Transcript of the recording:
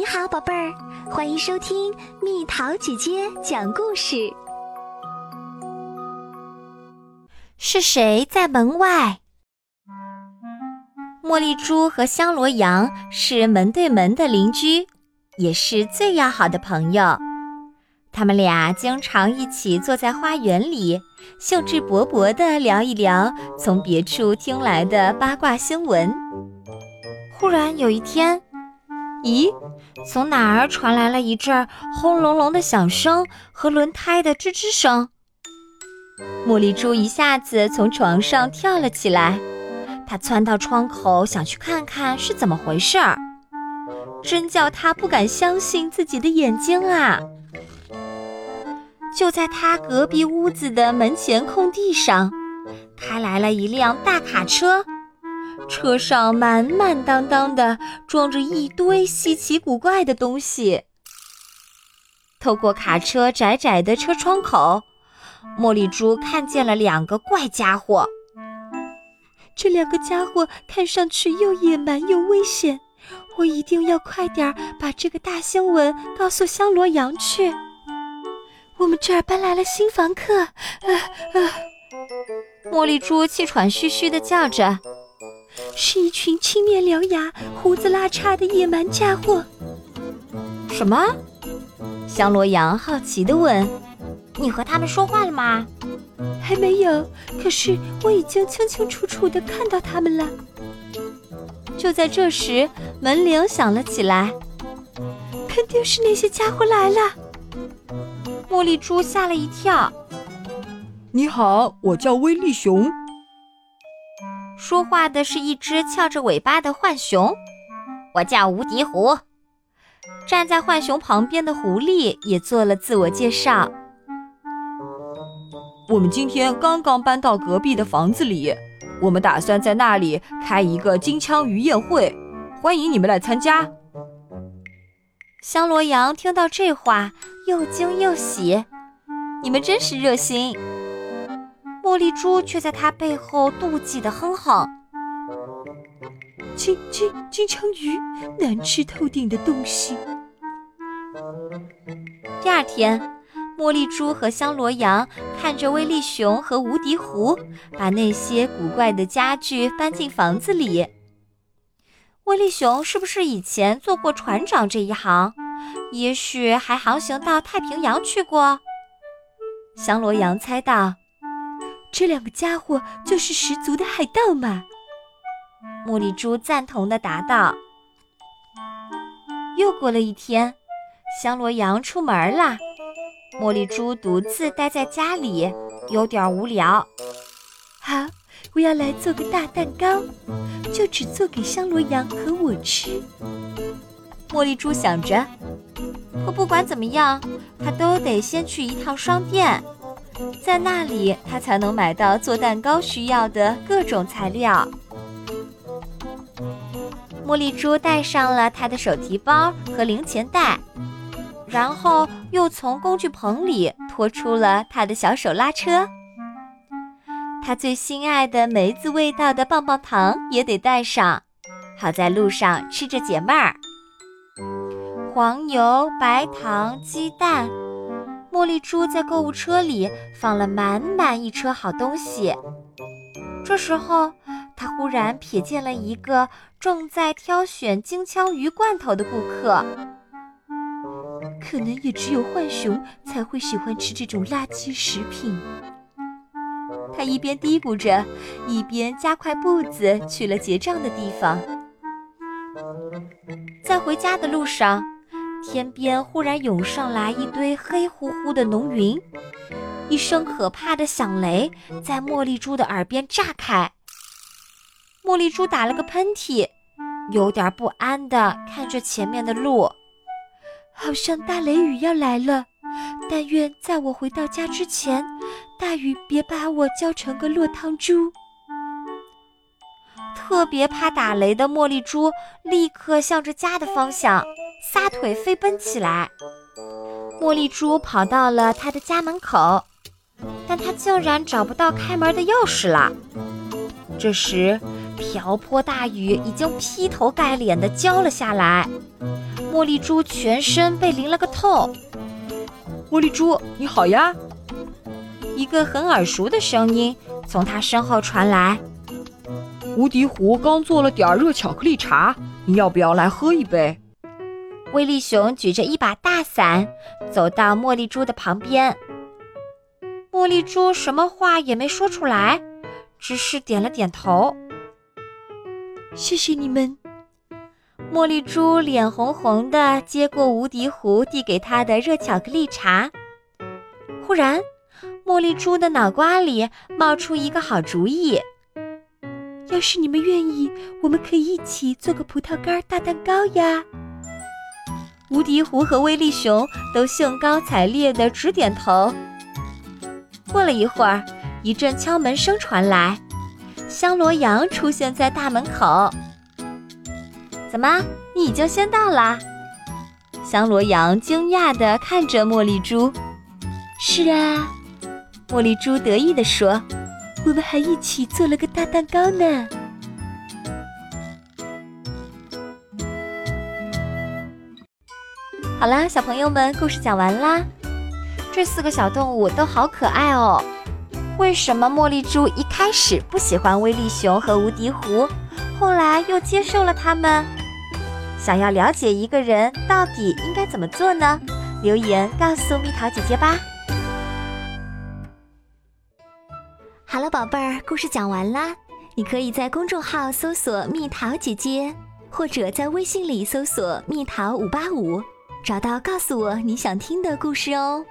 你好，宝贝儿，欢迎收听蜜桃姐姐讲故事。是谁在门外？茉莉猪和香罗羊是门对门的邻居，也是最要好的朋友。他们俩经常一起坐在花园里，兴致勃勃地聊一聊从别处听来的八卦新闻。忽然有一天，咦，从哪儿传来了一阵轰隆隆的响声和轮胎的吱吱声？茉莉猪一下子从床上跳了起来，她窜到窗口想去看看是怎么回事儿，真叫她不敢相信自己的眼睛啊！就在他隔壁屋子的门前空地上，开来了一辆大卡车，车上满满当当的装着一堆稀奇古怪的东西。透过卡车窄窄的车窗口，茉莉猪看见了两个怪家伙。这两个家伙看上去又野蛮又危险，我一定要快点把这个大新闻告诉香罗羊去。我们这儿搬来了新房客，啊啊！茉莉猪气喘吁吁地叫着：“是一群青面獠牙、胡子拉碴的野蛮家伙。”什么？香罗羊好奇地问：“你和他们说话了吗？”“还没有，可是我已经清清楚楚地看到他们了。”就在这时，门铃响了起来，肯定是那些家伙来了。茉莉猪吓了一跳。你好，我叫威力熊。说话的是一只翘着尾巴的浣熊。我叫无敌狐。站在浣熊旁边的狐狸也做了自我介绍。我们今天刚刚搬到隔壁的房子里，我们打算在那里开一个金枪鱼宴会，欢迎你们来参加。香罗羊听到这话，又惊又喜。你们真是热心。茉莉猪却在他背后妒忌的哼哼：“金金金枪鱼，难吃透顶的东西。”第二天，茉莉猪和香罗羊看着威力熊和无敌狐把那些古怪的家具搬进房子里。威力熊是不是以前做过船长这一行？也许还航行到太平洋去过。香罗羊猜到，这两个家伙就是十足的海盗嘛。茉莉猪赞同的答道。又过了一天，香罗羊出门了，茉莉猪独自待在家里，有点无聊。好，我要来做个大蛋糕。就只做给香罗羊和我吃。茉莉猪想着，可不管怎么样，他都得先去一趟商店，在那里他才能买到做蛋糕需要的各种材料。茉莉猪带上了他的手提包和零钱袋，然后又从工具棚里拖出了他的小手拉车。他最心爱的梅子味道的棒棒糖也得带上，好在路上吃着解闷儿。黄油、白糖、鸡蛋，茉莉猪在购物车里放了满满一车好东西。这时候，他忽然瞥见了一个正在挑选金枪鱼罐头的顾客。可能也只有浣熊才会喜欢吃这种垃圾食品。他一边嘀咕着，一边加快步子去了结账的地方。在回家的路上，天边忽然涌上来一堆黑乎乎的浓云，一声可怕的响雷在茉莉猪的耳边炸开。茉莉猪打了个喷嚏，有点不安地看着前面的路，好像大雷雨要来了。但愿在我回到家之前。大雨别把我浇成个落汤猪！特别怕打雷的茉莉猪立刻向着家的方向撒腿飞奔起来。茉莉猪跑到了他的家门口，但他竟然找不到开门的钥匙了。这时，瓢泼大雨已经劈头盖脸地浇了下来，茉莉猪全身被淋了个透。茉莉猪，你好呀！一个很耳熟的声音从他身后传来。无敌狐刚做了点热巧克力茶，你要不要来喝一杯？威力熊举着一把大伞走到茉莉猪的旁边。茉莉猪什么话也没说出来，只是点了点头。谢谢你们。茉莉猪脸红红的接过无敌湖递给她的热巧克力茶。忽然，茉莉猪的脑瓜里冒出一个好主意。要是你们愿意，我们可以一起做个葡萄干大蛋糕呀！无敌狐和威力熊都兴高采烈地直点头。过了一会儿，一阵敲门声传来，香罗羊出现在大门口。怎么，你已经先到啦？香罗羊惊讶地看着茉莉猪。是啊，茉莉猪得意地说。我们还一起做了个大蛋糕呢。好啦，小朋友们，故事讲完啦。这四个小动物都好可爱哦。为什么茉莉猪一开始不喜欢威力熊和无敌狐，后来又接受了它们？想要了解一个人到底应该怎么做呢？留言告诉蜜桃姐姐吧。好了，宝贝儿，故事讲完啦。你可以在公众号搜索“蜜桃姐姐”，或者在微信里搜索“蜜桃五八五”，找到告诉我你想听的故事哦。